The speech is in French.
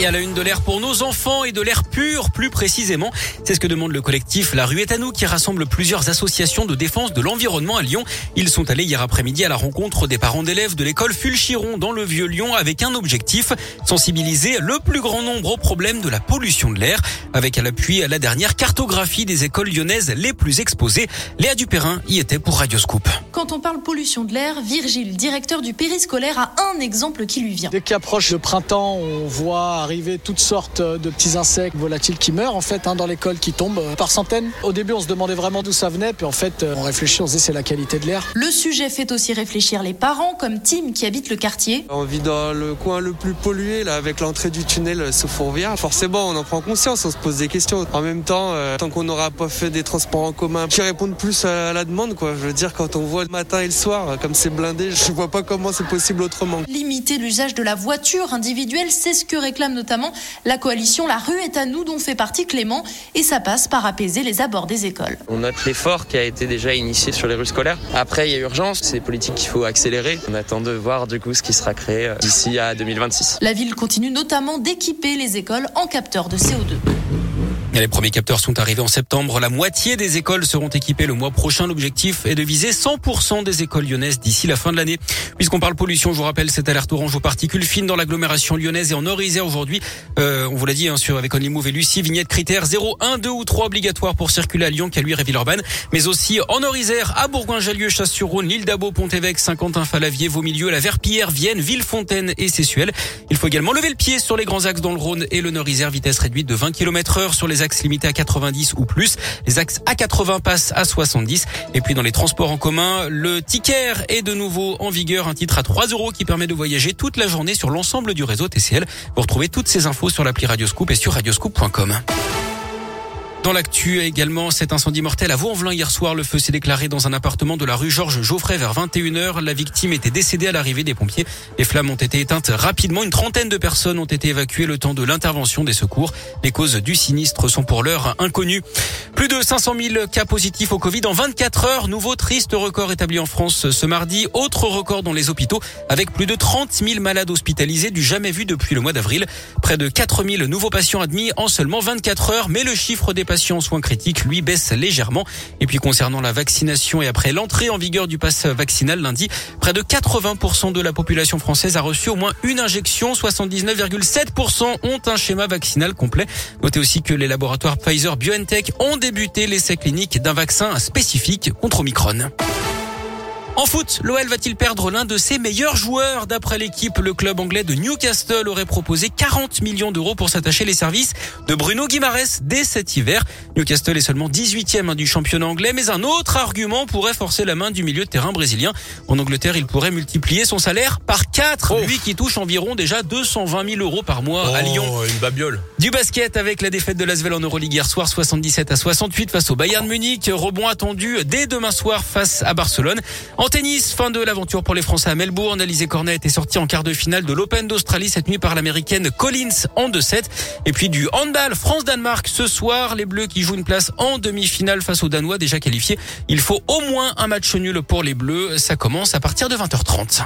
Et à la une de l'air pour nos enfants et de l'air pur, plus précisément. C'est ce que demande le collectif La Rue est à nous qui rassemble plusieurs associations de défense de l'environnement à Lyon. Ils sont allés hier après-midi à la rencontre des parents d'élèves de l'école Fulchiron dans le Vieux Lyon avec un objectif, sensibiliser le plus grand nombre aux problèmes de la pollution de l'air avec à l'appui la dernière cartographie des écoles lyonnaises les plus exposées. Léa Dupérin y était pour Radioscoop. Quand on parle pollution de l'air, Virgile, directeur du périscolaire, a un exemple qui lui vient. Dès qu'approche le printemps, on voit arriver toutes sortes de petits insectes volatiles qui meurent en fait hein, dans l'école, qui tombent par centaines. Au début, on se demandait vraiment d'où ça venait, puis en fait, on réfléchit, on se dit c'est la qualité de l'air. Le sujet fait aussi réfléchir les parents, comme Tim qui habite le quartier. On vit dans le coin le plus pollué, là, avec l'entrée du tunnel sous Fourvière. Forcément, on en prend conscience, on se pose des questions. En même temps, euh, tant qu'on n'aura pas fait des transports en commun qui répondent plus à la demande, quoi. Je veux dire, quand on voit le matin et le soir, comme c'est blindé, je vois pas comment c'est possible autrement. Limiter l'usage de la voiture individuelle, c'est ce que réclame notamment la coalition La rue est à nous, dont fait partie Clément, et ça passe par apaiser les abords des écoles. On note l'effort qui a été déjà initié sur les rues scolaires. Après, il y a urgence, c'est politique qu'il faut accélérer. On attend de voir du coup ce qui sera créé d'ici à 2026. La ville continue notamment d'équiper les écoles en capteurs de CO2. Les premiers capteurs sont arrivés en septembre. La moitié des écoles seront équipées le mois prochain. L'objectif est de viser 100% des écoles lyonnaises d'ici la fin de l'année. Puisqu'on parle pollution, je vous rappelle cette alerte orange aux particules fines dans l'agglomération lyonnaise et en Nord-Isère aujourd'hui. Euh, on vous l'a dit hein, sur avec Only et Lucie, vignette critères 0, 1, 2 ou 3 obligatoires pour circuler à Lyon, Caluire et Villeurbanne. Mais aussi en Nord-Isère, à Bourgoin-Jallieu, Chasse-sur-Rhône, l'île d'Abo, Pont-Évêque, Saint-Quentin-Falavier, Vaumilieu, la Verpillière, Vienne, Villefontaine et Sessuel. Il faut également lever le pied sur les grands axes dans le Rhône et le Nord-Isère, vitesse réduite de 20 km heure sur les axes limités à 80 ou plus. Les axes A80 passent à 70. Et puis dans les transports en commun, le ticket est de nouveau en vigueur. Un titre à 3 euros qui permet de voyager toute la journée sur l'ensemble du réseau TCL. Vous retrouvez toutes ces infos sur l'appli Radioscoop et sur radioscoop.com. Dans l'actu également, cet incendie mortel à Vaux-en-Velin hier soir. Le feu s'est déclaré dans un appartement de la rue Georges Geoffrey vers 21h. La victime était décédée à l'arrivée des pompiers. Les flammes ont été éteintes rapidement. Une trentaine de personnes ont été évacuées le temps de l'intervention des secours. Les causes du sinistre sont pour l'heure inconnues. Plus de 500 000 cas positifs au Covid en 24 heures. Nouveau triste record établi en France ce mardi. Autre record dans les hôpitaux avec plus de 30 000 malades hospitalisés du jamais vu depuis le mois d'avril. Près de 4 000 nouveaux patients admis en seulement 24 heures. Mais le chiffre des en soins critiques, lui, baisse légèrement. Et puis concernant la vaccination et après l'entrée en vigueur du pass vaccinal lundi, près de 80% de la population française a reçu au moins une injection. 79,7% ont un schéma vaccinal complet. Notez aussi que les laboratoires Pfizer BioNTech ont débuté l'essai clinique d'un vaccin spécifique contre Omicron. En foot, l'OL va-t-il perdre l'un de ses meilleurs joueurs D'après l'équipe, le club anglais de Newcastle aurait proposé 40 millions d'euros pour s'attacher les services de Bruno Guimares dès cet hiver. Newcastle est seulement 18e du championnat anglais, mais un autre argument pourrait forcer la main du milieu de terrain brésilien. En Angleterre, il pourrait multiplier son salaire par 4, lui qui touche environ déjà 220 000 euros par mois à Lyon. Une babiole. Du basket avec la défaite de l'Asvel en Euroleague hier soir, 77 à 68 face au Bayern Munich. Rebond attendu dès demain soir face à Barcelone. En tennis, fin de l'aventure pour les Français à Melbourne. Alizé Cornet est sorti en quart de finale de l'Open d'Australie cette nuit par l'américaine Collins en 2-7. Et puis du handball France-Danemark ce soir. Les Bleus qui jouent une place en demi-finale face aux Danois déjà qualifiés. Il faut au moins un match nul pour les Bleus. Ça commence à partir de 20h30.